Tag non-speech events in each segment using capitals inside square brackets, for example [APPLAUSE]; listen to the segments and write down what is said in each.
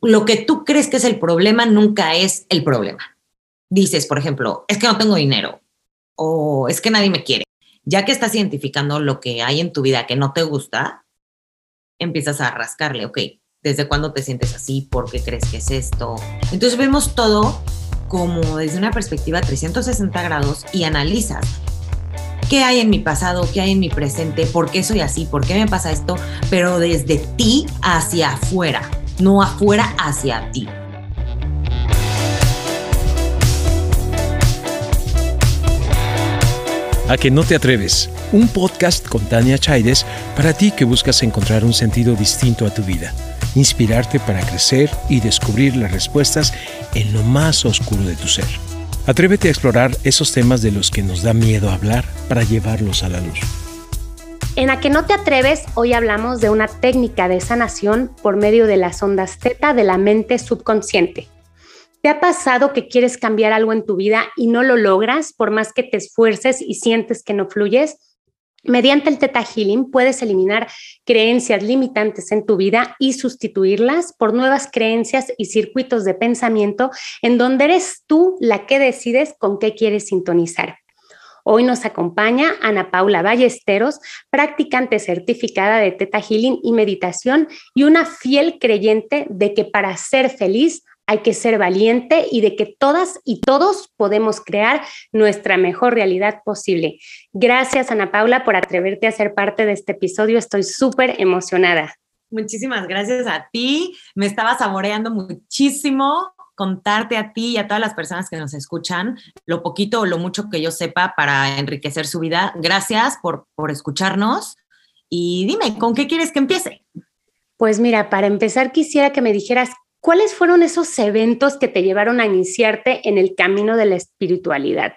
lo que tú crees que es el problema nunca es el problema. Dices, por ejemplo, es que no tengo dinero o es que nadie me quiere. Ya que estás identificando lo que hay en tu vida que no te gusta, empiezas a rascarle, ok, ¿desde cuándo te sientes así? ¿Por qué crees que es esto? Entonces vemos todo como desde una perspectiva 360 grados y analizas qué hay en mi pasado, qué hay en mi presente, por qué soy así, por qué me pasa esto, pero desde ti hacia afuera, no afuera hacia ti. A que no te atreves, un podcast con Tania Chaides para ti que buscas encontrar un sentido distinto a tu vida, inspirarte para crecer y descubrir las respuestas en lo más oscuro de tu ser. Atrévete a explorar esos temas de los que nos da miedo hablar para llevarlos a la luz. En A que no te atreves, hoy hablamos de una técnica de sanación por medio de las ondas teta de la mente subconsciente. ¿Te ha pasado que quieres cambiar algo en tu vida y no lo logras por más que te esfuerces y sientes que no fluyes? Mediante el Theta Healing puedes eliminar creencias limitantes en tu vida y sustituirlas por nuevas creencias y circuitos de pensamiento en donde eres tú la que decides con qué quieres sintonizar. Hoy nos acompaña Ana Paula Ballesteros, practicante certificada de Theta Healing y meditación y una fiel creyente de que para ser feliz hay que ser valiente y de que todas y todos podemos crear nuestra mejor realidad posible. Gracias, Ana Paula, por atreverte a ser parte de este episodio. Estoy súper emocionada. Muchísimas gracias a ti. Me estaba saboreando muchísimo contarte a ti y a todas las personas que nos escuchan lo poquito o lo mucho que yo sepa para enriquecer su vida. Gracias por, por escucharnos. Y dime, ¿con qué quieres que empiece? Pues mira, para empezar quisiera que me dijeras ¿Cuáles fueron esos eventos que te llevaron a iniciarte en el camino de la espiritualidad?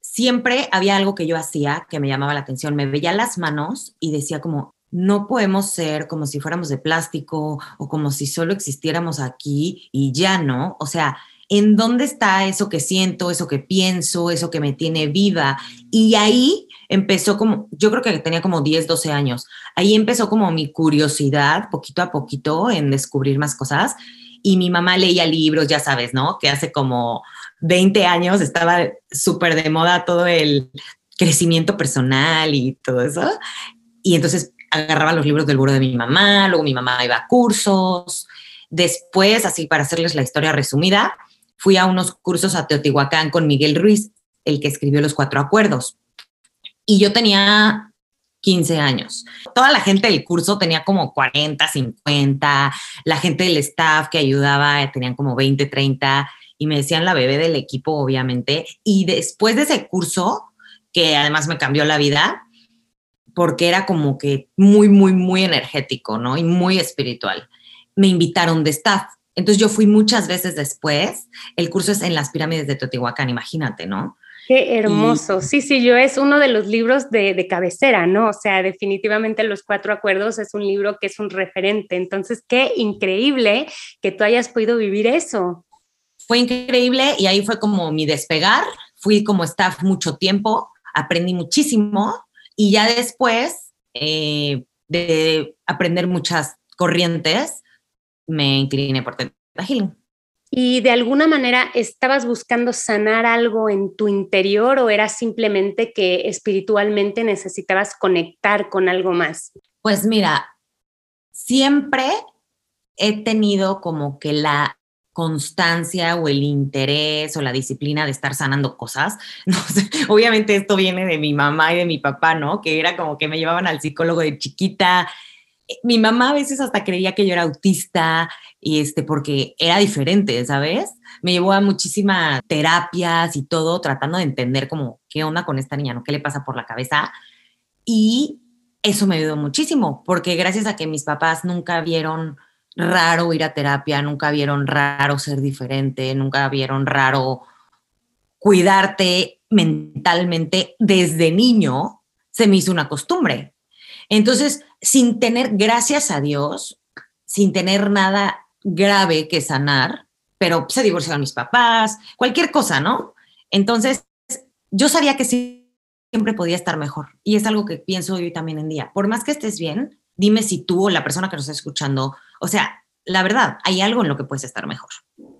Siempre había algo que yo hacía que me llamaba la atención. Me veía las manos y decía como, no podemos ser como si fuéramos de plástico o como si solo existiéramos aquí y ya no. O sea, ¿en dónde está eso que siento, eso que pienso, eso que me tiene viva? Y ahí empezó como, yo creo que tenía como 10, 12 años. Ahí empezó como mi curiosidad, poquito a poquito, en descubrir más cosas. Y mi mamá leía libros, ya sabes, ¿no? Que hace como 20 años estaba súper de moda todo el crecimiento personal y todo eso. Y entonces agarraba los libros del buró de mi mamá, luego mi mamá iba a cursos. Después, así para hacerles la historia resumida, fui a unos cursos a Teotihuacán con Miguel Ruiz, el que escribió los cuatro acuerdos y yo tenía 15 años. Toda la gente del curso tenía como 40, 50, la gente del staff que ayudaba tenían como 20, 30 y me decían la bebé del equipo, obviamente. Y después de ese curso, que además me cambió la vida, porque era como que muy, muy, muy energético, ¿no? Y muy espiritual. Me invitaron de staff. Entonces yo fui muchas veces después. El curso es en las pirámides de Teotihuacán, imagínate, ¿no? Qué hermoso. Sí, sí, yo es uno de los libros de, cabecera, ¿no? O sea, definitivamente Los Cuatro Acuerdos es un libro que es un referente. Entonces, qué increíble que tú hayas podido vivir eso. Fue increíble y ahí fue como mi despegar. Fui como staff mucho tiempo, aprendí muchísimo y ya después eh, de aprender muchas corrientes, me incliné por Teta Healing y de alguna manera estabas buscando sanar algo en tu interior o era simplemente que espiritualmente necesitabas conectar con algo más? Pues mira, siempre he tenido como que la constancia o el interés o la disciplina de estar sanando cosas. [LAUGHS] No sé, obviamente esto viene de mi mamá y de mi papá, ¿no? Que era como que me llevaban al psicólogo de chiquita mi mamá a veces hasta creía que yo era autista y este porque era diferente, ¿sabes? Me llevó a muchísimas terapias y todo tratando de entender como qué onda con esta niña, ¿no? ¿Qué le pasa por la cabeza? Y eso me ayudó muchísimo porque gracias a que mis papás nunca vieron raro ir a terapia, nunca vieron raro ser diferente, nunca vieron raro cuidarte mentalmente desde niño, se me hizo una costumbre. Entonces, sin tener, gracias a Dios, sin tener nada grave que sanar, pero se divorciaron mis papás, cualquier cosa, ¿no? Entonces, yo sabía que siempre podía estar mejor. Y es algo que pienso hoy también en día. Por más que estés bien, dime si tú o la persona que nos está escuchando, o sea, la verdad, hay algo en lo que puedes estar mejor.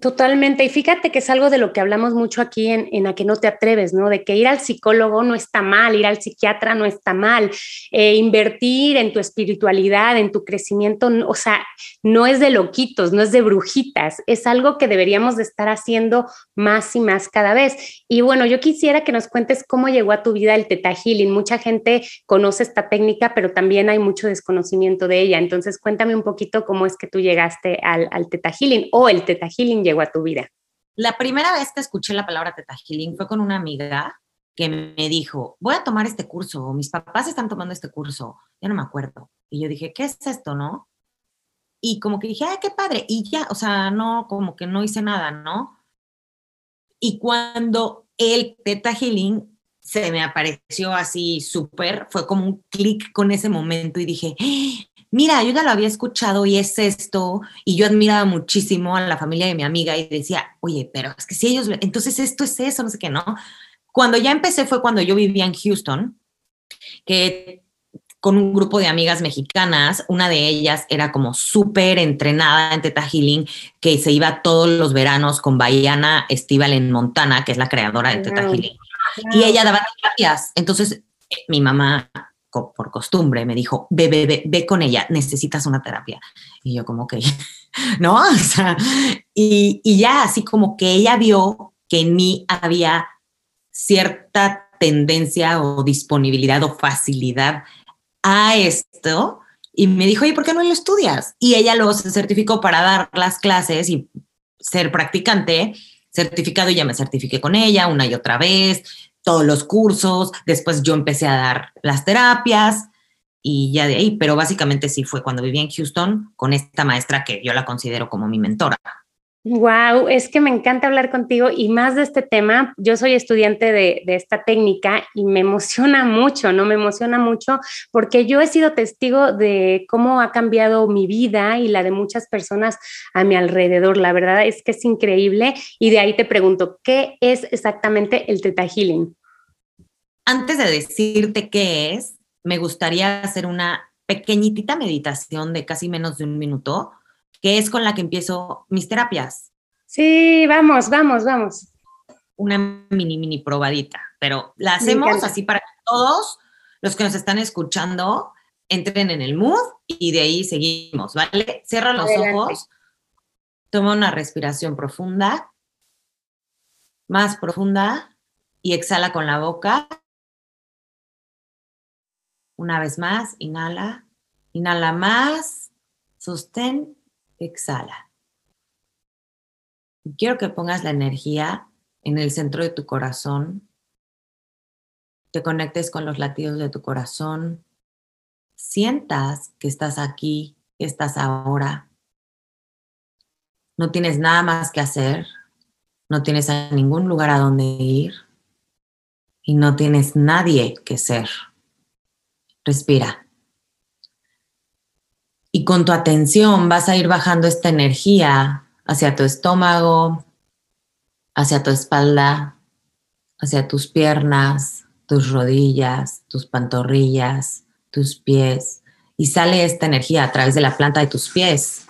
Totalmente. Y fíjate que es algo de lo que hablamos mucho aquí en, en A que no te atreves, ¿no? De que ir al psicólogo no está mal, ir al psiquiatra no está mal, eh, invertir en tu espiritualidad, en tu crecimiento, o sea, no es de loquitos, no es de brujitas, es algo que deberíamos de estar haciendo más y más cada vez. Y bueno, yo quisiera que nos cuentes cómo llegó a tu vida el Teta Healing. Mucha gente conoce esta técnica, pero también hay mucho desconocimiento de ella. Entonces, cuéntame un poquito cómo es que tú llegaste al, Teta Healing o el Teta Healing llegó a tu vida? La primera vez que escuché la palabra Teta Healing fue con una amiga que me dijo, voy a tomar este curso, mis papás están tomando este curso, ya no me acuerdo. Y yo dije, ¿qué es esto, no? Y como que dije, ay, qué padre. Y ya, o sea, no, como que no hice nada, ¿no? Y cuando el Teta Healing se me apareció así súper, fue como un clic con ese momento y dije, mira, yo ya lo había escuchado y es esto, y yo admiraba muchísimo a la familia de mi amiga y decía, oye, pero es que si ellos, entonces esto es eso, no sé qué, ¿no? Cuando ya empecé fue cuando yo vivía en Houston, que con un grupo de amigas mexicanas, una de ellas era como súper entrenada en Teta Healing, que se iba todos los veranos con Baiana Estival en Montana, que es la creadora de Teta Healing. Y ella daba terapias. Entonces, mi mamá por costumbre, me dijo, ve, ve, ve, ve con ella, necesitas una terapia. Y yo como que, [LAUGHS] ¿no? O sea, y, y ya así como que ella vio que en mí había cierta tendencia o disponibilidad o facilidad a esto y me dijo, ¿y por qué no lo estudias? Y ella luego se certificó para dar las clases y ser practicante certificado y ya me certifiqué con ella una y otra vez, todos los cursos, después yo empecé a dar las terapias y ya de ahí, pero básicamente sí fue cuando viví en Houston con esta maestra que yo la considero como mi mentora. Wow, es que me encanta hablar contigo y más de este tema. Yo soy estudiante de, esta técnica y me emociona [LAUGHS] mucho, ¿no? Me emociona mucho porque yo he sido testigo de cómo ha cambiado mi vida y la de muchas personas a mi alrededor. La verdad es que es increíble y de ahí te pregunto, ¿qué es exactamente el Teta Healing? Antes de decirte qué es, me gustaría hacer una pequeñitita meditación de casi menos de un minuto que es con la que empiezo mis terapias. Sí, vamos, vamos, vamos. Una mini, mini probadita, pero la hacemos así para que todos los que nos están escuchando entren en el mood y de ahí seguimos, ¿vale? Cierra los ojos, toma una respiración profunda, más profunda y exhala con la boca. Una vez más, inhala, inhala más, sostén exhala. Quiero que pongas la energía en el centro de tu corazón, te conectes con los latidos de tu corazón, sientas que estás aquí, que estás ahora. No tienes nada más que hacer, no tienes a ningún lugar a donde ir y no tienes nadie que ser. Respira. Y con tu atención vas a ir bajando esta energía hacia tu estómago, hacia tu espalda, hacia tus piernas, tus rodillas, tus pantorrillas, tus pies. Y sale esta energía a través de la planta de tus pies.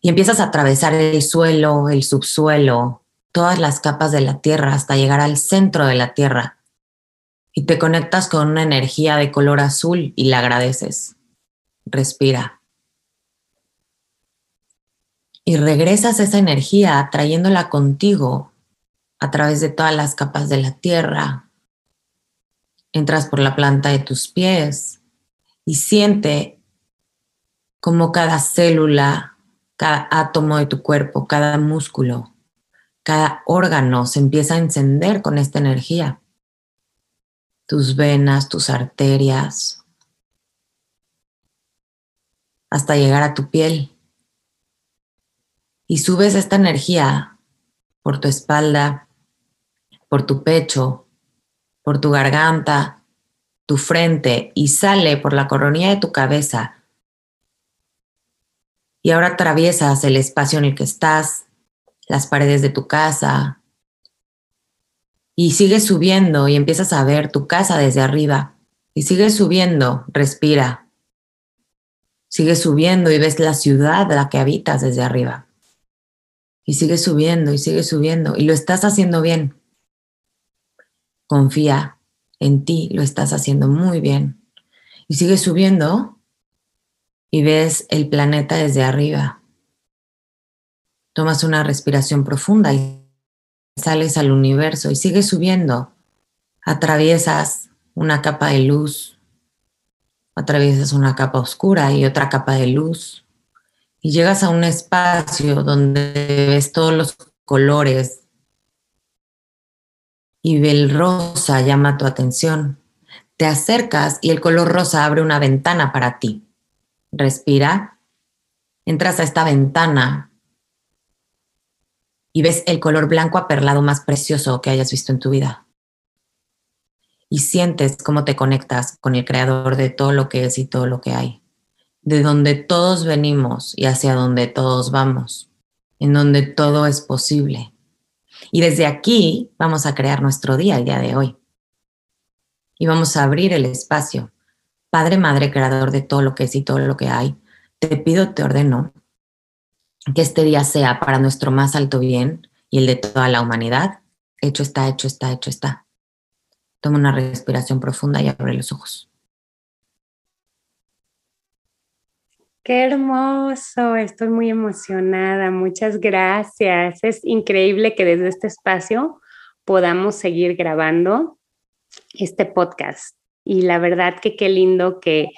Y empiezas a atravesar el suelo, el subsuelo, todas las capas de la tierra hasta llegar al centro de la tierra. Y te conectas con una energía de color azul y la agradeces respira. Y regresas esa energía trayéndola contigo a través de todas las capas de la tierra. Entras por la planta de tus pies y siente como cada célula, cada átomo de tu cuerpo, cada músculo, cada órgano se empieza a encender con esta energía. Tus venas, tus arterias, hasta llegar a tu piel. Y subes esta energía por tu espalda, por tu pecho, por tu garganta, tu frente y sale por la coronilla de tu cabeza. Y ahora atraviesas el espacio en el que estás, las paredes de tu casa. Y sigues subiendo y empiezas a ver tu casa desde arriba. Y sigues subiendo, respira Sigue subiendo y ves la ciudad la que habitas desde arriba. Y sigue subiendo y sigue subiendo y lo estás haciendo bien. Confía en ti, lo estás haciendo muy bien. Y sigue subiendo y ves el planeta desde arriba. Tomas una respiración profunda y sales al universo y sigues subiendo. Atraviesas una capa de luz, atraviesas una capa oscura y otra capa de luz y llegas a un espacio donde ves todos los colores y el rosa llama tu atención. Te acercas y el color rosa abre una ventana para ti. Respira, entras a esta ventana y ves el color blanco aperlado más precioso que hayas visto en tu vida. Y sientes cómo te conectas con el creador de todo lo que es y todo lo que hay, de donde todos venimos y hacia donde todos vamos, en donde todo es posible. Y desde aquí vamos a crear nuestro día el día de hoy. Y vamos a abrir el espacio. Padre, Madre, Creador de todo lo que es y todo lo que hay, te pido, te ordeno que este día sea para nuestro más alto bien y el de toda la humanidad. Hecho está, hecho está, hecho está. Toma una respiración profunda y abre los ojos. Qué hermoso, estoy muy emocionada, muchas gracias. Es increíble que desde este espacio podamos seguir grabando este podcast. Y la verdad que qué lindo que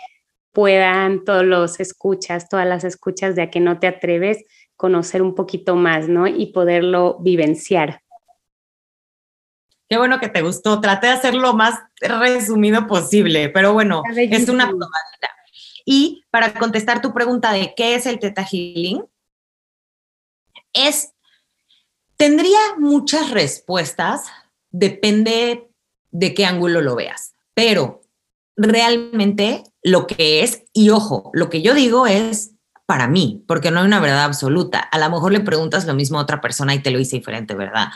puedan todos los escuchas, todas las escuchas de a que no te atreves, conocer un poquito más, ¿no? Y poderlo vivenciar. Qué bueno que te gustó. Traté de hacerlo lo más resumido posible, pero bueno, es una probabilidad. Y para contestar tu pregunta de qué es el Teta Healing, es, tendría muchas respuestas, depende de qué ángulo lo veas, pero realmente lo que es, y ojo, lo que yo digo es para mí, porque no hay una verdad absoluta. A lo mejor le preguntas lo mismo a otra persona y te lo dice diferente, ¿verdad?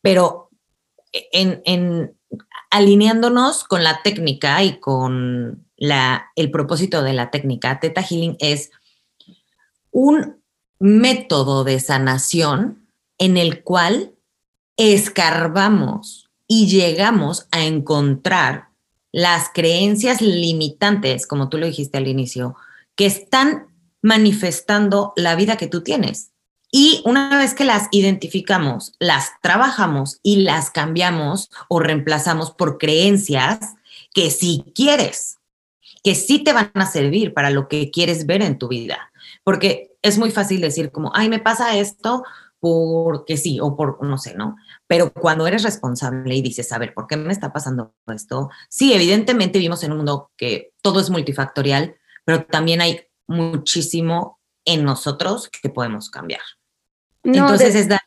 Pero en, alineándonos con la técnica y con la, el propósito de la técnica, Teta Healing es un método de sanación en el cual escarbamos y llegamos a encontrar las creencias limitantes, como tú lo dijiste al inicio, que están manifestando la vida que tú tienes. Y una vez que las identificamos, las trabajamos y las cambiamos o reemplazamos por creencias que sí quieres, que sí te van a servir para lo que quieres ver en tu vida. Porque es muy fácil decir como, ay, me pasa esto porque sí o por, no sé, ¿no? Pero cuando eres responsable y dices, a ver, ¿por qué me está pasando esto? Sí, evidentemente vivimos en un mundo que todo es multifactorial, pero también hay muchísimo en nosotros que podemos cambiar. Entonces es dar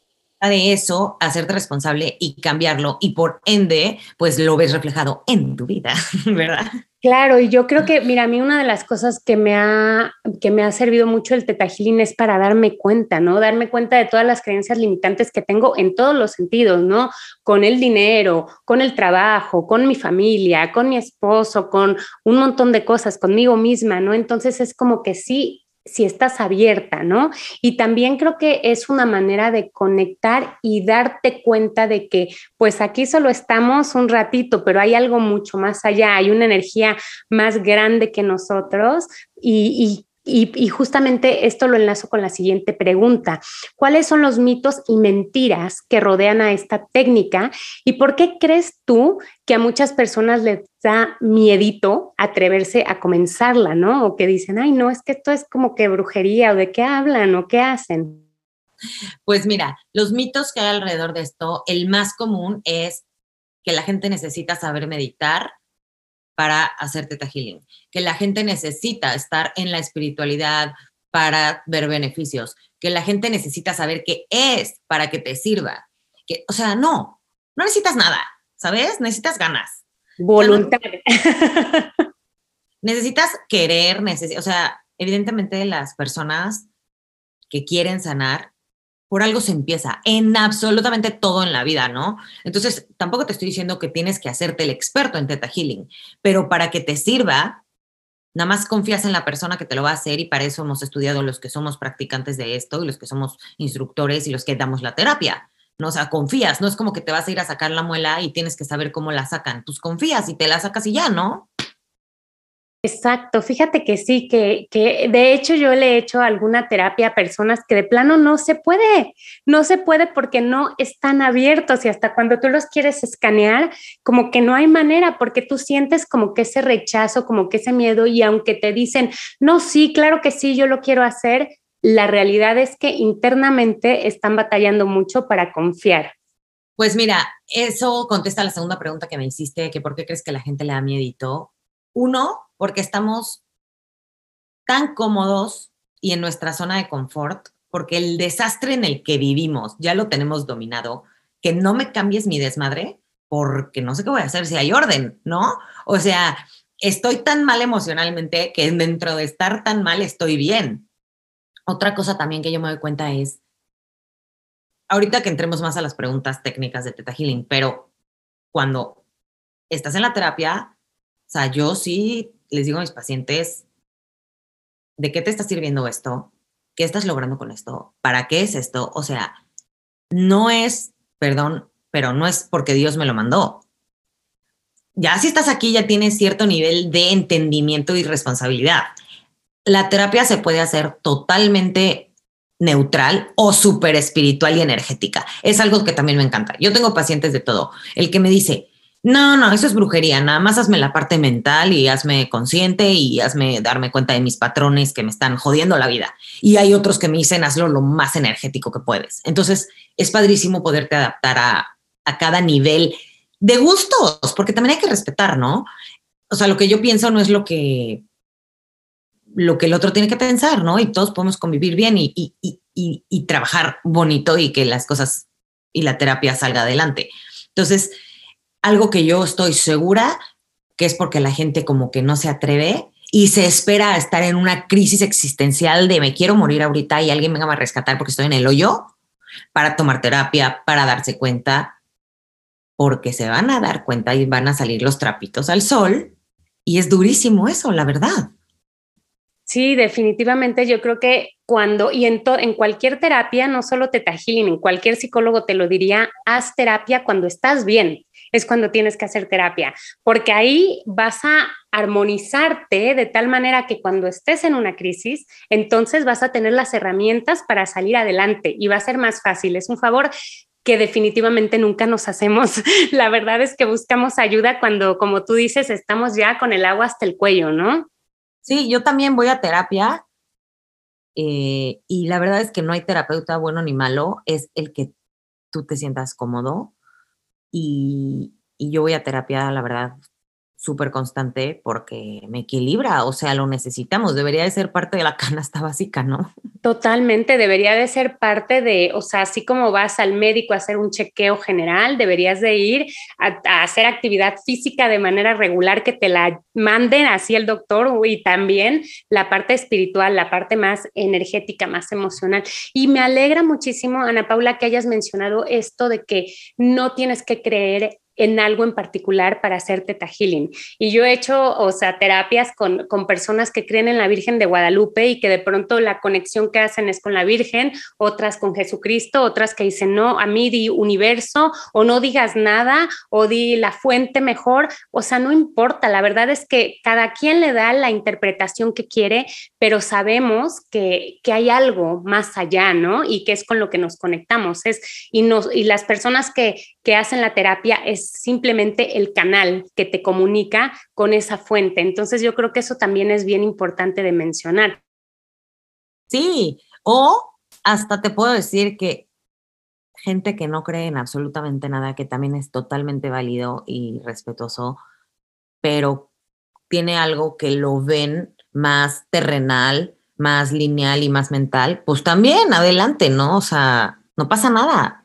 de eso, hacerte responsable y cambiarlo y por ende, pues lo ves reflejado en tu vida, [LAUGHS] ¿verdad? Claro, y yo creo que, mira, a mí una de las cosas que me ha, que me ha servido mucho el tetajilín es para darme cuenta, ¿no? Darme cuenta de todas las creencias limitantes que tengo en todos los sentidos, ¿no? Con el dinero, con el trabajo, con mi familia, con mi esposo, con un montón de cosas, conmigo misma, ¿no? Entonces es como que sí, si estás abierta, ¿no? Y también creo que es una manera de conectar y darte cuenta de que pues aquí solo estamos un ratito, pero hay algo mucho más allá, hay una energía más grande que nosotros y, y y, justamente esto lo enlazo con la siguiente pregunta. ¿Cuáles son los mitos y mentiras que rodean a esta técnica? ¿Y por qué crees tú que a muchas personas les da miedito atreverse a comenzarla, ¿no? O que dicen, ay, no, es que esto es como que brujería o de qué hablan o qué hacen. Pues mira, los mitos que hay alrededor de esto, el más común es que la gente necesita saber meditar para hacer teta healing, que la gente necesita estar en la espiritualidad para ver beneficios, que la gente necesita saber qué es para que te sirva. Que, o sea, no, no necesitas nada, ¿sabes? Necesitas ganas. Voluntad. [LAUGHS] necesitas querer, o sea, evidentemente las personas que quieren sanar por algo se empieza en absolutamente todo en la vida, ¿no? Entonces, tampoco te estoy diciendo que tienes que hacerte el experto en Teta Healing, pero para que te sirva, nada más confías en la persona que te lo va a hacer y para eso hemos estudiado los que somos practicantes de esto y los que somos instructores y los que damos la terapia. ¿no? O sea, confías, no es como que te vas a ir a sacar la muela y tienes que saber cómo la sacan. Pues confías y te la sacas y ya, ¿no? Exacto, fíjate que sí, que, que, de hecho yo le he hecho alguna terapia a personas que de plano no se puede, no se puede porque no están abiertos y hasta cuando tú los quieres escanear, como que no hay manera porque tú sientes como que ese rechazo, como que ese miedo y aunque te dicen, no, sí, claro que sí, yo lo quiero hacer, la realidad es que internamente están batallando mucho para confiar. Pues mira, eso contesta la segunda pregunta que me hiciste, que por qué crees que la gente le da miedito. Uno, porque estamos tan cómodos y en nuestra zona de confort, porque el desastre en el que vivimos ya lo tenemos dominado, que no me cambies mi desmadre, porque no sé qué voy a hacer si hay orden, ¿no? O sea, estoy tan mal emocionalmente que dentro de estar tan mal estoy bien. Otra cosa también que yo me doy cuenta es, ahorita que entremos más a las preguntas técnicas de Teta Healing, pero cuando estás en la terapia, o sea, yo sí les digo a mis pacientes, ¿de qué te está sirviendo esto? ¿Qué estás logrando con esto? ¿Para qué es esto? O sea, no es, perdón, pero no es porque Dios me lo mandó. Ya si estás aquí ya tienes cierto nivel de entendimiento y responsabilidad. La terapia se puede hacer totalmente neutral o súper espiritual y energética. Es algo que también me encanta. Yo tengo pacientes de todo. El que me dice, no, no, eso es brujería. Nada más hazme la parte mental y hazme consciente y hazme darme cuenta de mis patrones que me están jodiendo la vida. Y hay otros que me dicen hazlo lo más energético que puedes. Entonces es padrísimo poderte adaptar a, a cada nivel de gustos, porque también hay que respetar, ¿no? O sea, lo que yo pienso no es lo que lo que el otro tiene que pensar, ¿no? Y todos podemos convivir bien y, y, y, y trabajar bonito y que las cosas y la terapia salga adelante. Entonces, algo que yo estoy segura que es porque la gente como que no se atreve y se espera a estar en una crisis existencial de me quiero morir ahorita y alguien venga a rescatar porque estoy en el hoyo para tomar terapia, para darse cuenta, porque se van a dar cuenta y van a salir los trapitos al sol. Y es durísimo eso, la verdad. Sí, definitivamente yo creo que cuando, y en, en cualquier terapia, no solo te Healing, en cualquier psicólogo te lo diría, haz terapia cuando estás bien es cuando tienes que hacer terapia, porque ahí vas a armonizarte de tal manera que cuando estés en una crisis, entonces vas a tener las herramientas para salir adelante y va a ser más fácil. Es un favor que definitivamente nunca nos hacemos. [LAUGHS] La verdad es que buscamos ayuda cuando, como tú dices, estamos ya con el agua hasta el cuello, ¿no? Sí, yo también voy a terapia eh, y la verdad es que no hay terapeuta bueno ni malo, es el que tú te sientas cómodo y, yo voy a terapia, la verdad, súper constante porque me equilibra, o sea, lo necesitamos, debería de ser parte de la [LAUGHS] canasta básica, ¿no? Totalmente, debería de ser parte de, o sea, así como vas al médico a hacer un chequeo general, deberías de ir a, hacer actividad física de manera regular, que te la manden así el doctor y también la parte espiritual, la parte más energética, más emocional. Y me alegra muchísimo, Ana Paula, que hayas mencionado esto de que no tienes que creer en algo en particular para hacer teta healing. Y yo he hecho, o sea, terapias con, con, personas que creen en la Virgen de Guadalupe y que de pronto la conexión que hacen es con la Virgen, otras con Jesucristo, otras que dicen, no, a mí di universo o no digas nada o di la fuente mejor. O sea, no importa, la verdad es que cada quien le da la interpretación que quiere, pero sabemos que, que hay algo más allá, ¿no? Y que es con lo que nos conectamos. Es, y, nos, y las personas que, que hacen la terapia es simplemente el canal que te comunica con esa fuente. Entonces yo creo que eso también es bien importante de mencionar. Sí, o hasta te puedo decir que gente que no cree en absolutamente nada, que también es totalmente válido y respetuoso, pero tiene algo que lo ven más terrenal, más lineal y más mental, pues también adelante, ¿no? O sea, no pasa nada.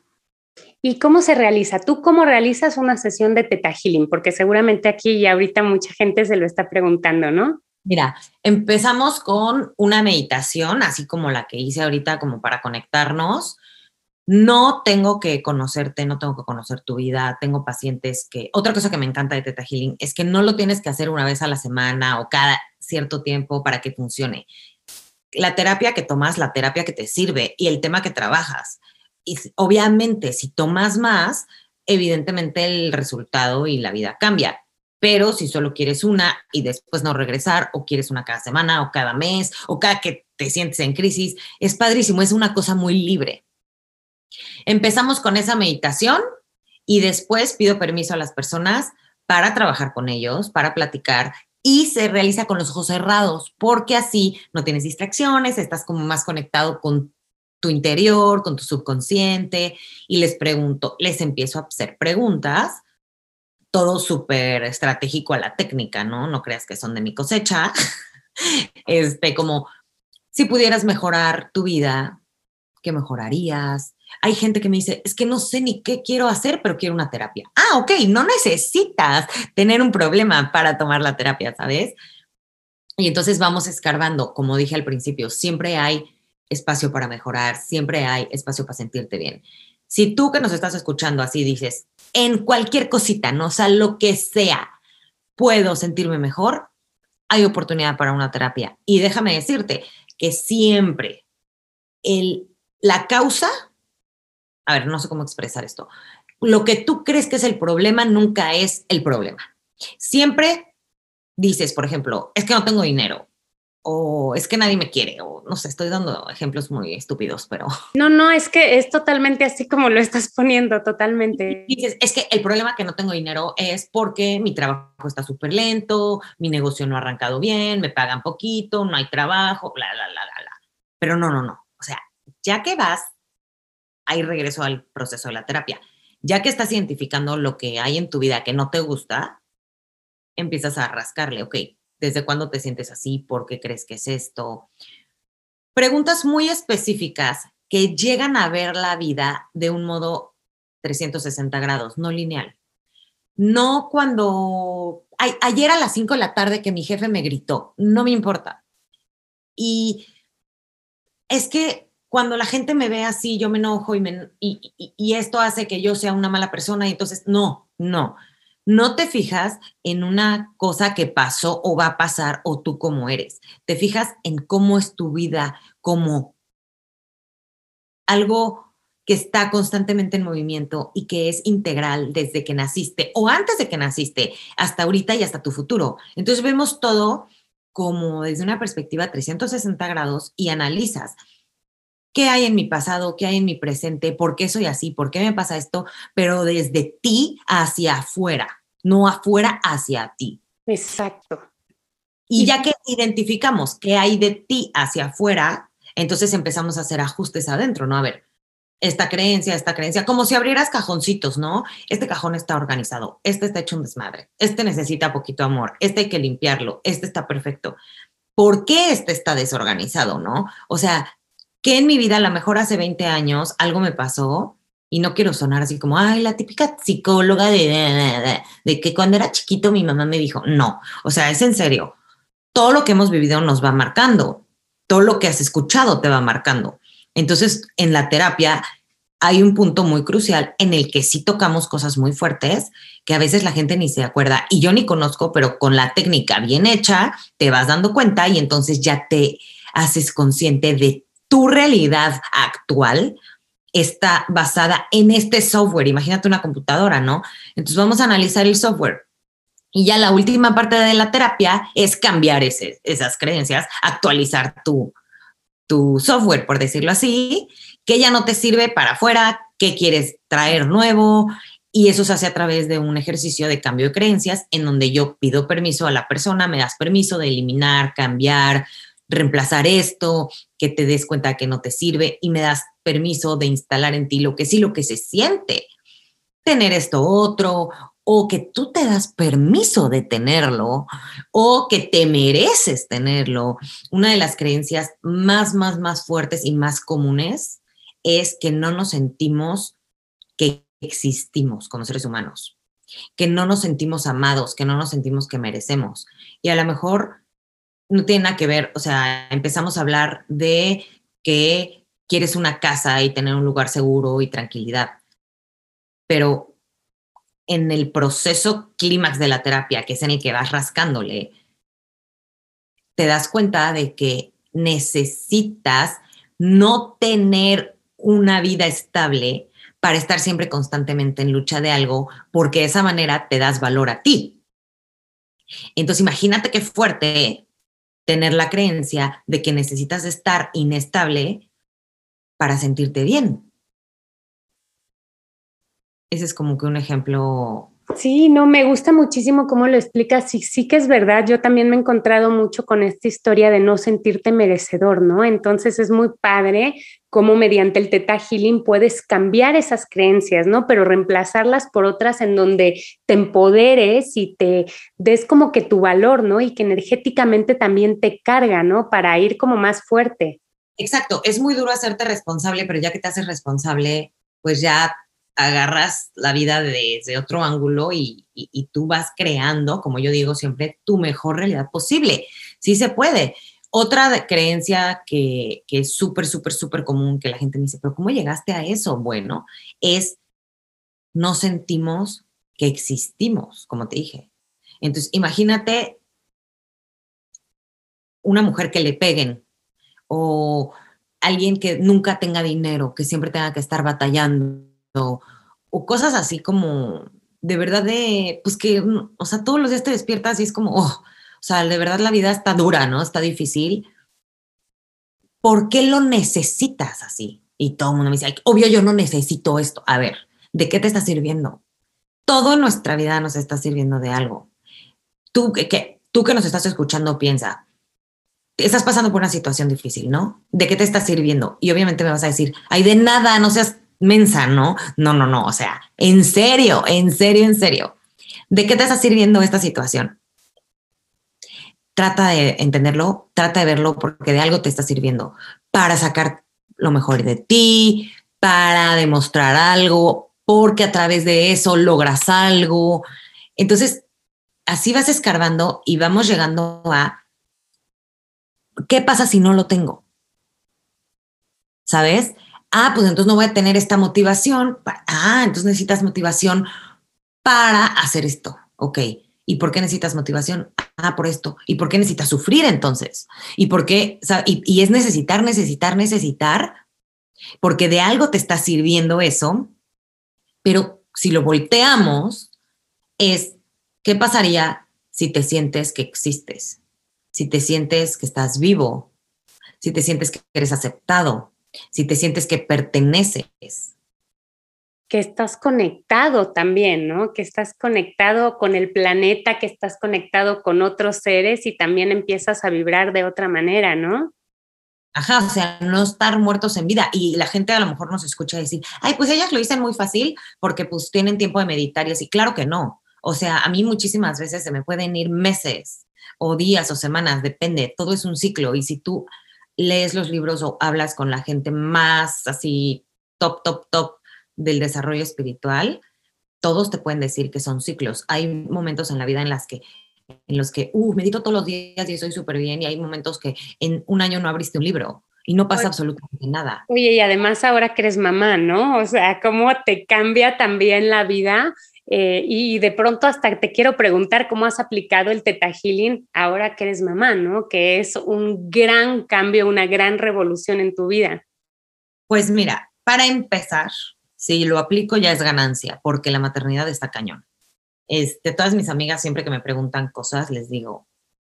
¿Y cómo se realiza? ¿Tú cómo realizas una sesión de Teta Healing? Porque seguramente aquí y ahorita mucha gente se lo está preguntando, ¿no? Mira, empezamos con una meditación, así como la que hice ahorita, como para conectarnos. no tengo que conocerte, no tengo que conocer tu vida. Tengo pacientes que, otra cosa que me encanta de Teta Healing es que no lo tienes que hacer una vez a la semana o cada cierto tiempo para que funcione. La terapia que tomas, la terapia que te sirve y el tema que trabajas. Y obviamente, si tomas más, evidentemente el resultado y la vida cambia. Pero si solo quieres una y después no regresar, o quieres una cada semana, o cada mes, o cada que te sientes en crisis, es padrísimo, es una cosa muy libre. Empezamos con esa meditación y después pido permiso a las personas para trabajar con ellos, para platicar y se realiza con los ojos cerrados, porque así no tienes distracciones, estás como más conectado con tu interior, con tu subconsciente y les pregunto, les empiezo a hacer preguntas todo súper estratégico a la técnica, ¿no? No creas que son de mi cosecha. [LAUGHS] este, como, si pudieras mejorar tu vida, ¿qué mejorarías? Hay gente que me dice, es que no sé ni qué quiero hacer, pero quiero una terapia. Ah, ok, no necesitas tener un problema para tomar la terapia, ¿sabes? Y entonces vamos escarbando, como dije al principio, siempre hay espacio para mejorar, siempre hay espacio para sentirte bien. Si tú que nos estás escuchando así dices, en cualquier cosita, no o sea, lo que sea, puedo sentirme mejor, hay oportunidad para una terapia. Y déjame decirte que siempre el, la causa, a ver, no sé cómo expresar esto, lo que tú crees que es el problema nunca es el problema. Siempre dices, por ejemplo, es que no tengo dinero, o es que nadie me quiere, o no sé, estoy dando ejemplos muy estúpidos, pero... [LAUGHS] No, no, es que es totalmente así como lo estás poniendo, totalmente. Dices, es que el problema que no tengo dinero es porque mi trabajo está súper lento, mi negocio no ha arrancado bien, me pagan poquito, no hay trabajo, bla, bla, bla, bla, bla. Pero no, no, no. O sea, ya que vas, ahí regreso al proceso de la terapia. Ya que estás identificando lo que hay en tu vida que no te gusta, empiezas a rascarle, ok, ¿Desde cuándo te sientes así? ¿Por qué crees que es esto? Preguntas muy específicas que llegan a ver la vida de un modo 360 grados, no lineal. No cuando ayer a las 5 de la tarde que mi jefe me gritó, no me importa. Y es que cuando la gente me ve así, yo me enojo y, y, y, esto hace que yo sea una mala persona y entonces no, no no te fijas en una cosa que pasó o va a pasar o tú cómo eres. Te fijas en cómo es tu vida, como algo que está constantemente en movimiento y que es integral desde que naciste o antes de que naciste, hasta ahorita y hasta tu futuro. Entonces vemos todo como desde una perspectiva 360 grados y analizas qué hay en mi pasado, qué hay en mi presente, por qué soy así, por qué me pasa esto, pero desde ti hacia afuera, no afuera hacia ti. Exacto. Y ya que identificamos qué hay de ti hacia afuera, entonces empezamos a hacer ajustes adentro, ¿no? A ver, esta creencia, esta creencia, como si abrieras cajoncitos, ¿no? Este cajón está organizado, este está hecho un desmadre, este necesita poquito amor, este hay que limpiarlo, este está perfecto. ¿Por qué este está desorganizado, no? O sea, que en mi vida, a lo mejor hace 20 años, algo me pasó y no quiero sonar así como, ay, la típica psicóloga de, de, que cuando era chiquito mi mamá me dijo, no, o sea, es en serio, todo lo que hemos vivido nos va marcando, todo lo que has escuchado te va marcando. Entonces, en la terapia hay un punto muy crucial en el que sí tocamos cosas muy fuertes que a veces la gente ni se acuerda. Y yo ni conozco, pero con la técnica bien hecha te vas dando cuenta y entonces ya te haces consciente de tu realidad actual está basada en este software. Imagínate una computadora, ¿no? Entonces vamos a analizar el software. Y ya la última parte de la terapia es cambiar esas creencias, actualizar tu, tu software, por decirlo así, que ya no te sirve para afuera, qué quieres traer nuevo. Y eso se hace a través de un ejercicio de cambio de creencias en donde yo pido permiso a la persona, me das permiso de eliminar, cambiar, reemplazar esto, que te des cuenta que no te sirve y me das permiso de instalar en ti lo que sí, lo que se siente, tener esto otro, o que tú te das permiso de tenerlo, o que te mereces tenerlo. Una de las creencias más, más, más fuertes y más comunes es que no nos sentimos que existimos como seres humanos, que no nos sentimos amados, que no nos sentimos que merecemos. Y a lo mejor no tiene nada que ver, o sea, empezamos a hablar de que quieres una casa y tener un lugar seguro y tranquilidad. Pero en el proceso clímax de la terapia, que es en el que vas rascándole, te das cuenta de que necesitas no tener una vida estable para estar siempre constantemente en lucha de algo, porque de esa manera te das valor a ti. Entonces imagínate qué fuerte tener la creencia de que necesitas estar inestable para sentirte bien. Ese es como que un ejemplo. Sí, no, me gusta muchísimo cómo lo explicas. Sí, sí que es verdad. Yo también me he encontrado mucho con esta historia de no sentirte merecedor, ¿no? Entonces es muy padre cómo mediante el Teta Healing puedes cambiar esas creencias, ¿no? Pero reemplazarlas por otras en donde te empoderes y te des como que tu valor, ¿no? Y que energéticamente también te carga, ¿no? Para ir como más fuerte. Exacto, es muy duro hacerte responsable, pero ya que te haces responsable, pues ya agarras la vida desde otro ángulo y, tú vas creando, como yo digo siempre, tu mejor realidad posible. Sí se puede. Otra creencia que, que es súper, súper, súper común que la gente me dice, pero ¿cómo llegaste a eso? Bueno, es no sentimos que existimos, como te dije. Entonces, imagínate una mujer que le peguen o alguien que nunca tenga dinero, que siempre tenga que estar batallando, o cosas así como de verdad de, pues que, o sea, todos los días te despiertas y es como, oh, o sea, de verdad la vida está dura, ¿no? Está difícil. ¿Por qué lo necesitas así? Y todo el mundo me dice, obvio yo no necesito esto. A ver, ¿de qué te está sirviendo? Todo en nuestra vida nos está sirviendo de algo. Tú que, tú que nos estás escuchando piensa, estás pasando por una situación difícil, ¿no? ¿De qué te está sirviendo? Y obviamente me vas a decir, ay, de nada, no seas mensa, ¿no? No, no, no, o sea, en serio, en serio, en serio. ¿De qué te está sirviendo esta situación? Trata de entenderlo, trata de verlo porque de algo te está sirviendo para sacar lo mejor de ti, para demostrar algo, porque a través de eso logras algo. Entonces, así vas escarbando y vamos llegando a ¿qué pasa si no lo tengo? ¿Sabes? Ah, pues entonces no voy a tener esta motivación. Ah, entonces necesitas motivación para hacer esto. Ok. ¿Y por qué necesitas motivación? Ah, por esto. ¿Y por qué necesitas sufrir entonces? ¿Y por qué? Y, es necesitar, necesitar, necesitar, porque de algo te está sirviendo eso, pero si lo volteamos, es, ¿qué pasaría si te sientes que existes? si te sientes que estás vivo, si te sientes que eres aceptado, si te sientes que perteneces. Que estás conectado también, ¿no? Que estás conectado con el planeta, que estás conectado con otros seres y también empiezas a vibrar de otra manera, ¿no? Ajá, o sea, no estar muertos en vida. Y la gente a lo mejor nos escucha decir, ay, pues ellas lo dicen muy fácil porque pues tienen tiempo de meditar y así. Claro que no. O sea, a mí muchísimas veces se me pueden ir meses o días o semanas, depende, todo es un ciclo. Y si tú lees los libros o hablas con la gente más así top, top, top del desarrollo espiritual, todos te pueden decir que son ciclos. Hay momentos en la vida en las que en los que, uh, medito todos los días y estoy súper bien, y hay momentos que en un año no abriste un libro y no pasa absolutamente nada. Oye, y además ahora que eres mamá, ¿no? O sea, cómo te cambia también la vida eh, y de pronto hasta te quiero preguntar cómo has aplicado el Teta Healing ahora que eres mamá, ¿no? Que es un gran cambio, una gran revolución en tu vida. Pues mira, para empezar, si lo aplico ya es ganancia, porque la maternidad está cañón. Este, todas mis amigas siempre que me preguntan cosas, les digo,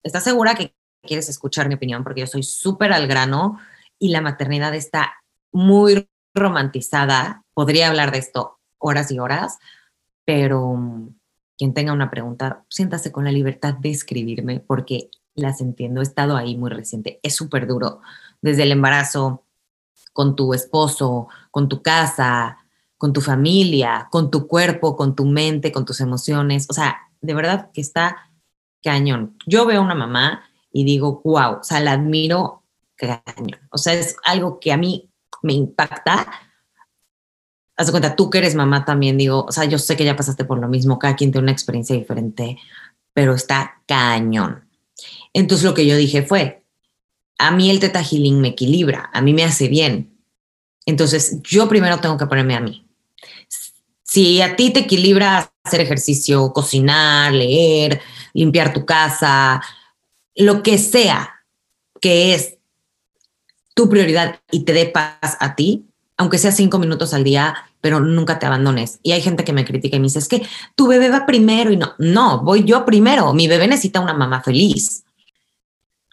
¿estás segura que quieres escuchar mi opinión? Porque yo soy súper al grano y la maternidad está muy romantizada. Podría hablar de esto horas y horas, pero mm, quien tenga una pregunta, siéntase con la libertad de escribirme porque las entiendo. He estado ahí muy reciente. Es súper duro. Desde el embarazo, con tu esposo, con tu casa, con tu familia, con tu cuerpo, con tu mente, con tus emociones. O sea, de verdad que está cañón. Yo veo una mamá y digo, wow, o sea, la admiro cañón. O sea, es algo que a mí me impacta haz de cuenta, tú que eres mamá también, digo, o sea, yo sé que ya pasaste por lo mismo, cada quien tiene una experiencia diferente, pero está cañón. Entonces lo que yo dije fue, a mí el teta healing me equilibra, a mí me hace bien. Entonces, yo primero tengo que ponerme a mí. Si a ti te equilibra hacer ejercicio, cocinar, leer, limpiar tu casa, lo que sea que es tu prioridad y te dé paz a ti, aunque sea cinco minutos al día, pero nunca te abandones. Y hay gente que me critica y me dice, es que tu bebé va primero y no, no, voy yo primero. Mi bebé necesita una mamá feliz.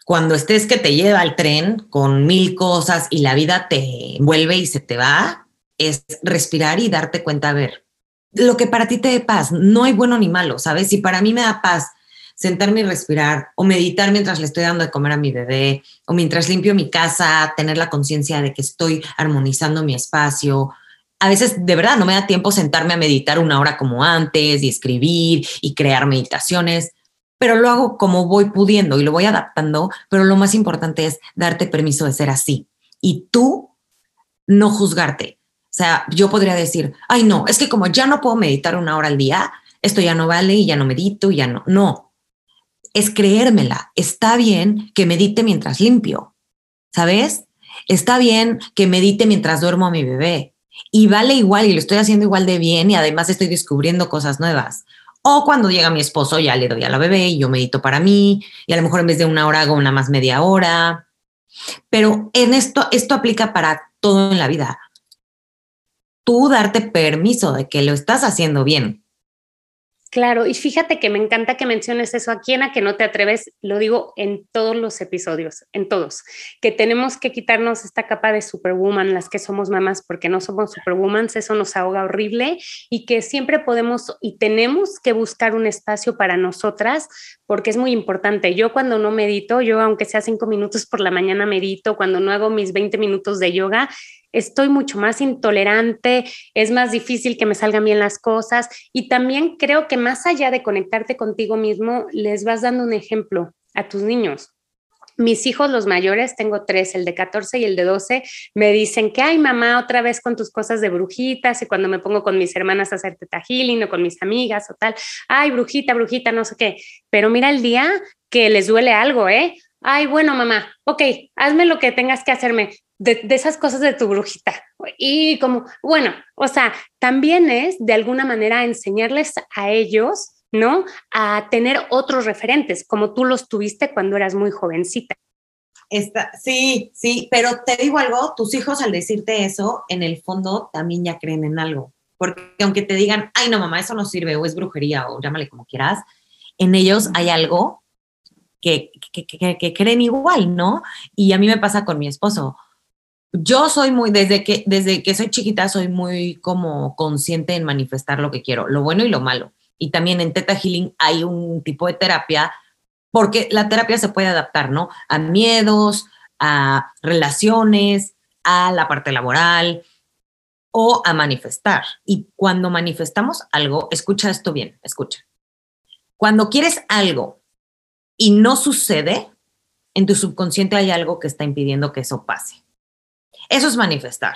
Cuando estés que te lleva al tren con mil cosas y la vida te vuelve y se te va, es respirar y darte cuenta, a ver, lo que para ti te dé paz, no hay bueno ni malo, ¿sabes? Si para mí me da paz sentarme y respirar o meditar mientras le estoy dando de comer a mi bebé o mientras limpio mi casa, tener la conciencia de que estoy armonizando mi espacio. A veces de verdad no me da tiempo sentarme a meditar una hora como antes y escribir y crear meditaciones, pero lo hago como voy pudiendo y lo voy adaptando, pero lo más importante es darte permiso de ser así y tú no juzgarte. O sea, yo podría decir, ay no, es que como ya no puedo meditar una hora al día, esto ya no vale y ya no medito ya no. No, es creérmela. Está bien que medite mientras limpio, ¿sabes? Está bien que medite mientras duermo a mi bebé. Y vale igual y lo estoy haciendo igual de bien y además estoy descubriendo cosas nuevas. O cuando llega mi esposo, ya le doy a la bebé y yo medito para mí y a lo mejor en vez de una hora hago una más media hora. Pero en esto, esto aplica para todo en la vida. Tú darte permiso de que lo estás haciendo bien. Claro, y fíjate que me encanta que menciones eso aquí en a que no te atreves, lo digo en todos los episodios, en todos, que tenemos que quitarnos esta capa de superwoman, las que somos mamás, porque no somos superwoman, eso nos ahoga horrible y que siempre podemos y tenemos que buscar un espacio para nosotras, porque es muy importante. Yo cuando no medito, yo aunque sea cinco minutos por la mañana medito, cuando no hago mis 20 minutos de yoga, estoy mucho más intolerante, es más difícil que me salgan bien las cosas y también creo que más allá de conectarte contigo mismo, les vas dando un ejemplo a tus niños. Mis hijos, los mayores, tengo tres, el de 14 y el de 12, me dicen que, ay, mamá, otra vez con tus cosas de brujitas y cuando me pongo con mis hermanas a hacer teta o con mis amigas o tal, ay, brujita, brujita, no sé qué. Pero mira el día que les duele algo, ¿eh? Ay, bueno, mamá, ok, hazme lo que tengas que hacerme de, esas cosas de tu brujita. Y como, bueno, o sea, también es de alguna manera enseñarles a ellos, ¿no? A tener otros referentes, como tú los tuviste cuando eras muy jovencita. Está, sí, sí, pero te digo algo, tus hijos al decirte eso, en el fondo también ya creen en algo. Porque aunque te digan, ay, no, mamá, eso no sirve, o es brujería, o llámale como quieras, en ellos hay algo que, que, que, que creen igual, ¿no? Y a mí me pasa con mi esposo yo soy muy, desde que, desde que soy chiquita, soy muy como consciente en manifestar lo que quiero, lo bueno y lo malo. Y también en Teta Healing hay un tipo de terapia, porque la terapia se puede adaptar, ¿no? A miedos, a relaciones, a la parte laboral o a manifestar. Y cuando manifestamos algo, escucha esto bien, escucha. Cuando quieres algo y no sucede, en tu subconsciente hay algo que está impidiendo que eso pase. Eso es manifestar.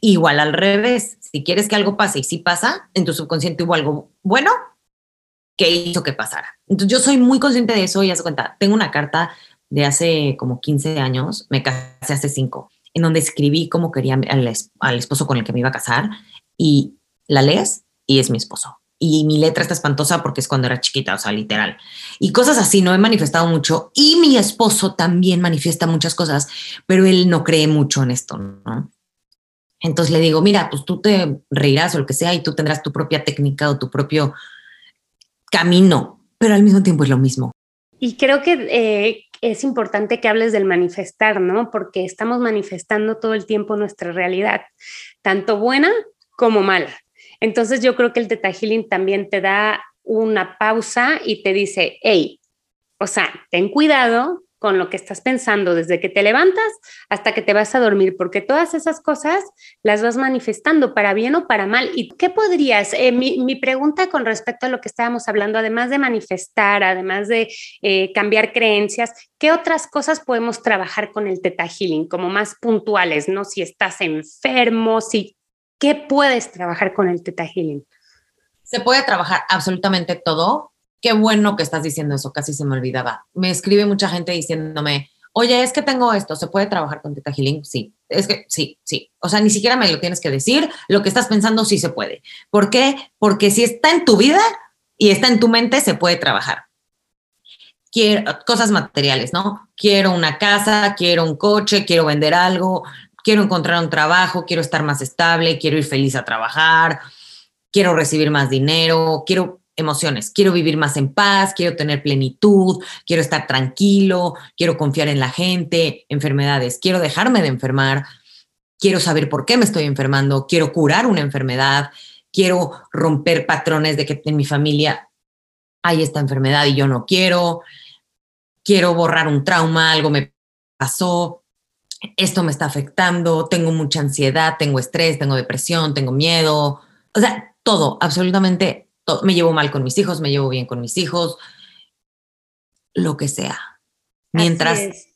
Igual al revés, si quieres que algo pase y si pasa, en tu subconsciente hubo algo bueno que hizo que pasara. Entonces yo soy muy consciente de eso y hace cuenta, tengo una carta de hace como 15 años, me casé hace 5, en donde escribí cómo quería al, al esposo con el que me iba a casar y la lees y es mi esposo y mi letra está espantosa porque es cuando era chiquita, o sea, literal. Y cosas así, no he manifestado mucho. Y mi esposo también manifiesta muchas cosas, pero él no cree mucho en esto, ¿no? Entonces le digo, mira, pues tú te reirás o lo que sea y tú tendrás tu propia técnica o tu propio camino, pero al mismo tiempo es lo mismo. Y creo que eh, es importante que hables del manifestar, ¿no? Porque estamos manifestando todo el tiempo nuestra realidad, tanto buena como mala. Entonces yo creo que el Teta Healing también te da una pausa y te dice, hey, o sea, ten cuidado con lo que estás pensando desde que te levantas hasta que te vas a dormir, porque todas esas cosas las vas manifestando para bien o para mal. ¿Y qué podrías? Eh, mi, pregunta con respecto a lo que estábamos hablando, además de manifestar, además de eh, cambiar creencias, ¿qué otras cosas podemos trabajar con el Teta Healing como más puntuales? ¿No? Si estás enfermo, si ¿Qué puedes trabajar con el Teta Healing? Se puede trabajar absolutamente todo. Qué bueno que estás diciendo eso, casi se me olvidaba. Me escribe mucha gente diciéndome, oye, es que tengo esto, ¿se puede trabajar con Teta Healing? Sí, es que sí, sí. O sea, ni siquiera me lo tienes que decir, lo que estás pensando sí se puede. ¿Por qué? Porque si está en tu vida y está en tu mente, se puede trabajar. Quiero cosas materiales, ¿no? Quiero una casa, quiero un coche, quiero vender algo, quiero encontrar un trabajo, quiero estar más estable, quiero ir feliz a trabajar, quiero recibir más dinero, quiero emociones. Quiero vivir más en paz, quiero tener plenitud, quiero estar tranquilo, quiero confiar en la gente, enfermedades, quiero dejarme de enfermar, quiero saber por qué me estoy enfermando, quiero curar una enfermedad, quiero romper patrones de que en mi familia hay esta enfermedad y yo no quiero, quiero borrar un trauma, algo me pasó, esto me está afectando, tengo mucha ansiedad, tengo estrés, tengo depresión, tengo miedo, o sea, todo, absolutamente me llevo mal con mis hijos, me llevo bien con mis hijos, lo que sea. Mientras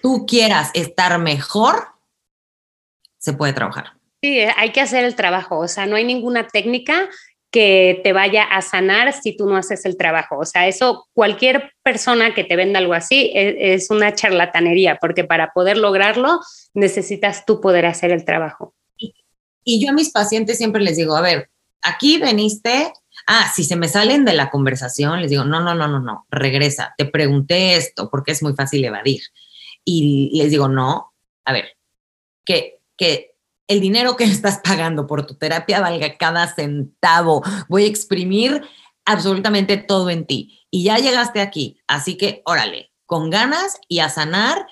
tú quieras estar mejor, se puede trabajar. Sí, eh, hay que hacer el trabajo, o sea, no hay ninguna técnica que te vaya a sanar si tú no haces el trabajo. O sea, eso cualquier persona que te venda algo así es, es una charlatanería, porque para poder lograrlo necesitas tú poder hacer el trabajo. Y yo a mis pacientes siempre les digo, a ver, aquí veniste Ah, si se me salen de la conversación, les digo, no, no, no, no, no, regresa, te pregunté esto porque es muy fácil evadir. Y les digo, no, a ver, que, que el dinero que [LAUGHS] estás pagando por tu terapia valga cada centavo. Voy a exprimir absolutamente todo en ti. Y ya llegaste aquí, así que órale, con ganas y a sanar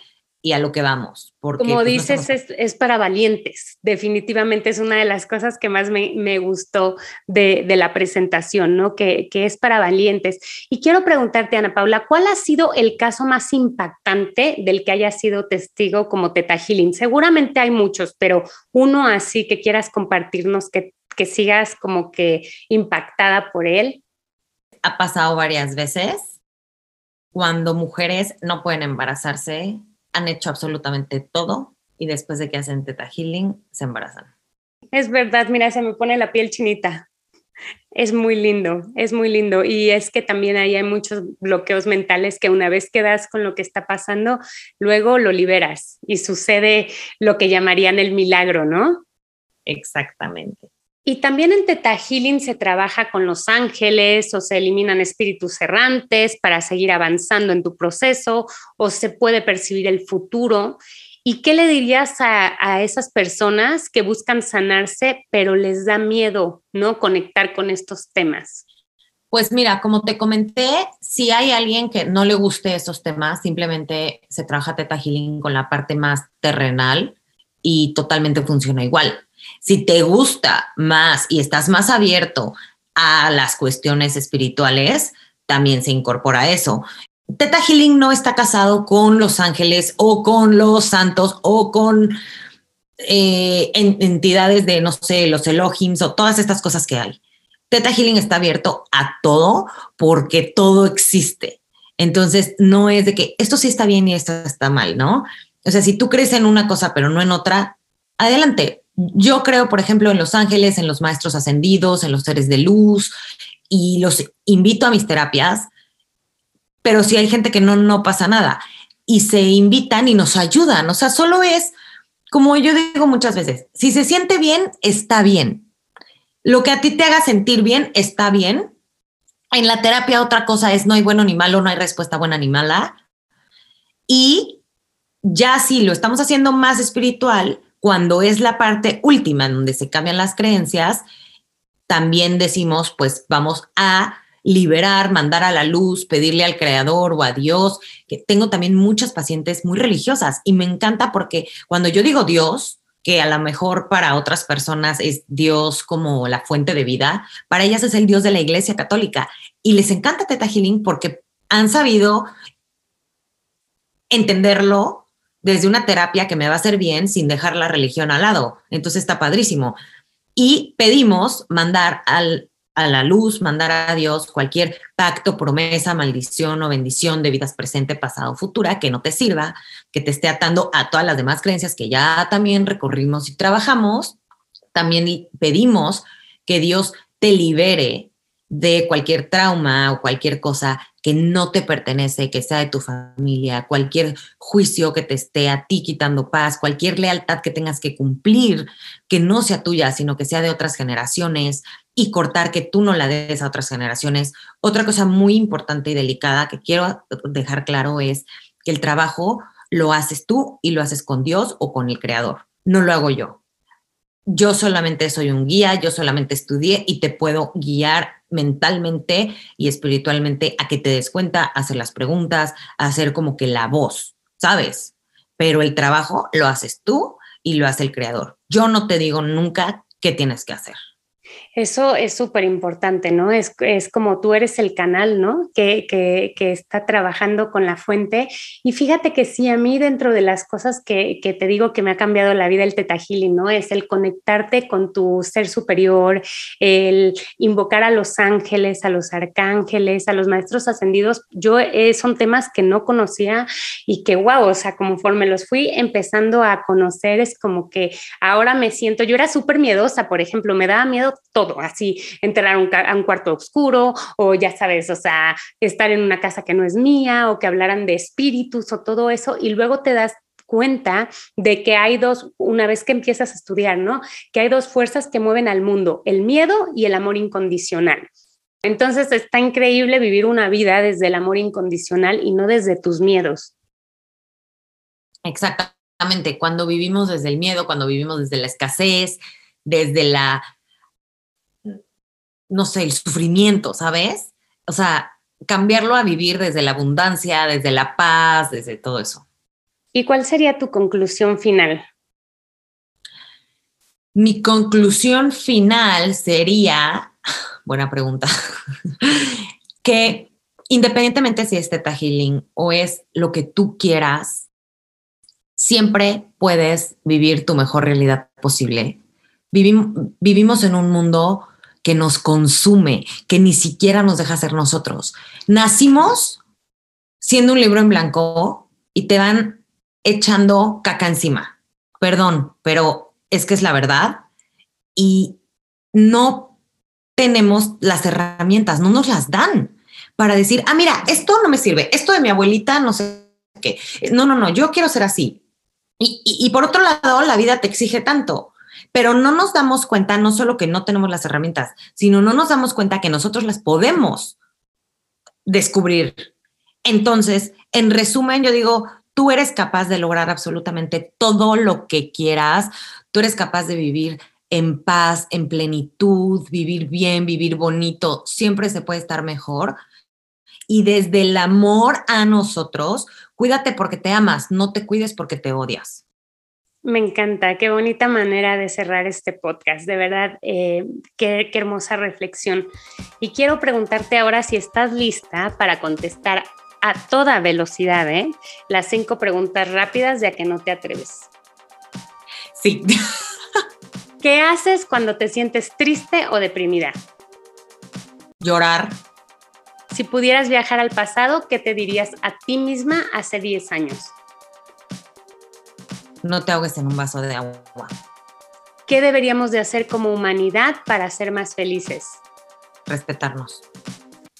y a lo que vamos. Porque, Como pues, dices, es, para valientes. Definitivamente es una de las cosas que más me, gustó de, la presentación, ¿no? Que, que, es para valientes. Y quiero preguntarte, Ana Paula, ¿cuál ha sido el caso más impactante del que haya sido testigo como Teta Healing? Seguramente hay muchos, pero uno así que quieras compartirnos, que, que sigas como que impactada por él. Ha pasado varias veces cuando mujeres no pueden embarazarse han hecho absolutamente todo y después de que hacen teta healing se embarazan. Es verdad, mira, se me pone la piel chinita. Es muy lindo, es muy lindo. Y es que también ahí hay muchos bloqueos mentales que una vez quedas con lo que está pasando, luego lo liberas y sucede lo que llamarían el milagro, ¿no? Exactamente. Y también en Teta Healing se trabaja con los ángeles o se eliminan espíritus errantes para seguir avanzando en tu proceso o se puede percibir el futuro. ¿Y qué le dirías a, esas personas que buscan sanarse pero les da miedo no conectar con estos temas? Pues mira, como te comenté, si hay alguien que no le guste esos temas, simplemente se trabaja Teta Healing con la parte más terrenal y totalmente funciona igual si te gusta más y estás más abierto a las cuestiones espirituales, también se incorpora eso. Teta Healing no está casado con los ángeles o con los santos o con eh, entidades de, no sé, los Elohims o todas estas cosas que hay. Teta Healing está abierto a todo porque todo existe. Entonces, no es de que esto sí está bien y esto está mal, ¿no? O sea, si tú crees en una cosa pero no en otra, adelante, yo creo, por ejemplo, en los ángeles, en los maestros ascendidos, en los seres de luz, y los invito a mis terapias, pero si hay gente que no, no pasa nada. Y se invitan y nos ayudan. O sea, solo es, como yo digo muchas veces, si se siente bien, está bien. Lo que a ti te haga sentir bien, está bien. En la terapia otra cosa es, no hay bueno ni malo, no hay respuesta buena ni mala. Y ya si lo estamos haciendo más espiritual, cuando es la parte última en donde se cambian las creencias, también decimos, pues vamos a liberar, mandar a la luz, pedirle al creador o a Dios, que tengo también muchas pacientes muy religiosas y me encanta porque cuando yo digo Dios, que a lo mejor para otras personas es Dios como la fuente de vida, para ellas es el Dios de la Iglesia Católica. Y les encanta Teta Healing porque han sabido entenderlo desde una terapia que me va a hacer bien sin dejar la religión al lado. Entonces está padrísimo. Y pedimos mandar al, a la luz, mandar a Dios cualquier pacto, promesa, maldición o bendición de vidas presente, pasado, futura que no te sirva, que te esté atando a todas las demás creencias que ya también recorrimos y trabajamos. También pedimos que Dios te libere de cualquier trauma o cualquier cosa que no te pertenece, que sea de tu familia, cualquier juicio que te esté a ti quitando paz, cualquier lealtad que tengas que cumplir, que no sea tuya, sino que sea de otras generaciones y cortar que tú no la des a otras generaciones. Otra cosa muy importante y delicada que quiero dejar claro es que el trabajo lo haces tú y lo haces con Dios o con el Creador. No lo hago yo. Yo solamente soy un guía, yo solamente estudié y te puedo guiar mentalmente y espiritualmente a que te des cuenta, hacer las preguntas, hacer como que la voz, ¿sabes? Pero el trabajo lo haces tú y lo hace el creador. Yo no te digo nunca qué tienes que hacer. Eso es súper importante, ¿no? Es, es, como tú eres el canal, ¿no? Que, que, que, está trabajando con la fuente. Y fíjate que sí, a mí dentro de las cosas que, que te digo que me ha cambiado la vida el Teta Healing, ¿no? Es el conectarte con tu ser superior, el invocar a los ángeles, a los arcángeles, a los maestros ascendidos. Yo eh, son temas que no conocía y que, wow, o sea, conforme los fui empezando a conocer, es como que ahora me siento, yo era súper miedosa, por ejemplo, me daba miedo todo, así entrar a un, cuarto oscuro o ya sabes, o sea, estar en una casa que no es mía o que hablaran de espíritus o todo eso y luego te das cuenta de que hay dos, una vez que empiezas a estudiar, ¿no? Que hay dos fuerzas que mueven al mundo, el miedo y el amor incondicional. Entonces está increíble vivir una vida desde el amor incondicional y no desde tus miedos. Exactamente, cuando vivimos desde el miedo, cuando vivimos desde la escasez, desde la no sé, el sufrimiento, ¿sabes? O sea, cambiarlo a vivir desde la abundancia, desde la paz, desde todo eso. ¿Y cuál sería tu conclusión final? Mi conclusión final sería, [LAUGHS] buena pregunta, [LAUGHS] que independientemente si es Teta Healing o es lo que tú quieras, siempre puedes vivir tu mejor realidad posible. vivimos en un mundo que nos consume, que ni siquiera nos deja ser nosotros. Nacimos siendo un libro en blanco y te van echando caca encima. Perdón, pero es que es la verdad y no tenemos las herramientas, no nos las dan para decir, ah, mira, esto no me sirve, esto de mi abuelita no sé qué. No, no, no, yo quiero ser así. Y, y por otro lado, la vida te exige tanto pero no nos damos cuenta, no solo que no tenemos las herramientas, sino no nos damos cuenta que nosotros las podemos descubrir. Entonces, en resumen, yo digo, tú eres capaz de lograr absolutamente todo lo que quieras, tú eres capaz de vivir en paz, en plenitud, vivir bien, vivir bonito, siempre se puede estar mejor. Y desde el amor a nosotros, cuídate porque te amas, no te cuides porque te odias. Me encanta, qué bonita manera de cerrar este podcast, de verdad, eh, qué, qué, hermosa reflexión. Y quiero preguntarte ahora si estás lista para contestar a toda velocidad, ¿eh? Las cinco preguntas rápidas ya que no te atreves. Sí. [LAUGHS] ¿Qué haces cuando te sientes triste o deprimida? Llorar. Si pudieras viajar al pasado, ¿qué te dirías a ti misma hace 10 años? No te ahogues en un vaso de agua. ¿Qué deberíamos de hacer como humanidad para ser más felices? Respetarnos.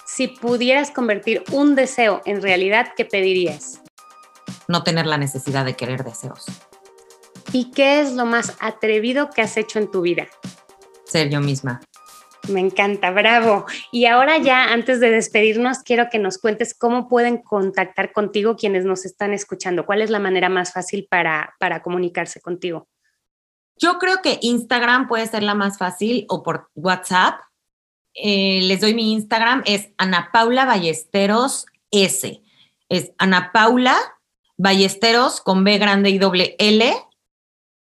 Si pudieras convertir un deseo en realidad, ¿qué pedirías? No tener la necesidad de querer deseos. ¿Y qué es lo más atrevido que has hecho en tu vida? Ser yo misma. Me encanta, bravo. Y ahora ya, antes de despedirnos, quiero que nos cuentes cómo pueden contactar contigo quienes nos están escuchando. ¿Cuál es la manera más fácil para, para comunicarse contigo? Yo creo que Instagram puede ser la más fácil o por WhatsApp. Eh, les doy mi Instagram, es Ana Paula Ballesteros S. Es Ana Paula Ballesteros con B grande y doble L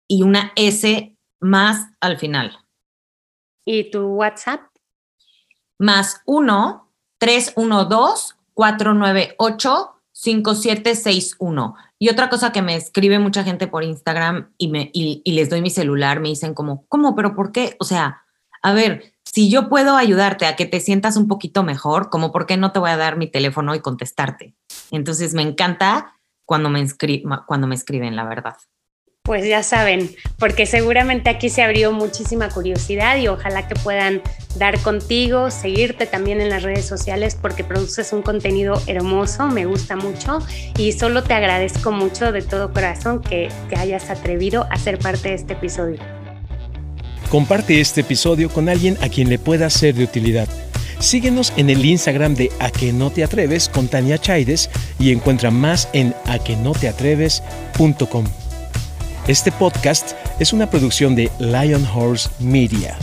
y una S más al final. ¿Y tu WhatsApp? Más 1 312 498 5761. Y otra cosa que me escribe mucha gente por Instagram y, me, y, les doy mi celular, me dicen como, ¿cómo? ¿Pero por qué? O sea, a ver, si yo puedo ayudarte a que te sientas un poquito mejor, como por qué no te voy a dar mi teléfono y contestarte. Entonces me encanta cuando me, cuando me escriben, la verdad. Pues ya saben, porque seguramente aquí se abrió muchísima curiosidad y ojalá que puedan dar contigo, seguirte también en las redes sociales porque produces un contenido hermoso, me gusta mucho y solo te agradezco mucho de todo corazón que te hayas atrevido a ser parte de este episodio. Comparte este episodio con alguien a quien le pueda ser de utilidad. Síguenos en el Instagram de A que no te atreves con Tania Chaides y encuentra más en aquenoteatreves.com. Este podcast es una producción de Lion Horse Media.